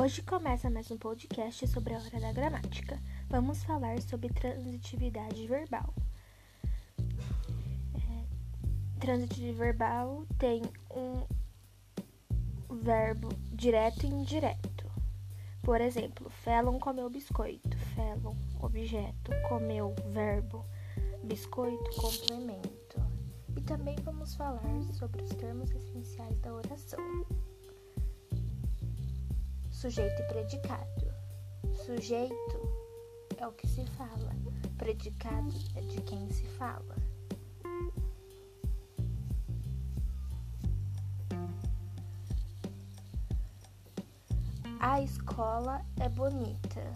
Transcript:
Hoje começa mais um podcast sobre a hora da gramática. Vamos falar sobre transitividade verbal. É, transitividade verbal tem um verbo direto e indireto. Por exemplo, Felon comeu biscoito. Felon, objeto, comeu, verbo, biscoito, complemento. E também vamos falar sobre os termos essenciais da oração sujeito e predicado. Sujeito é o que se fala, predicado é de quem se fala. A escola é bonita.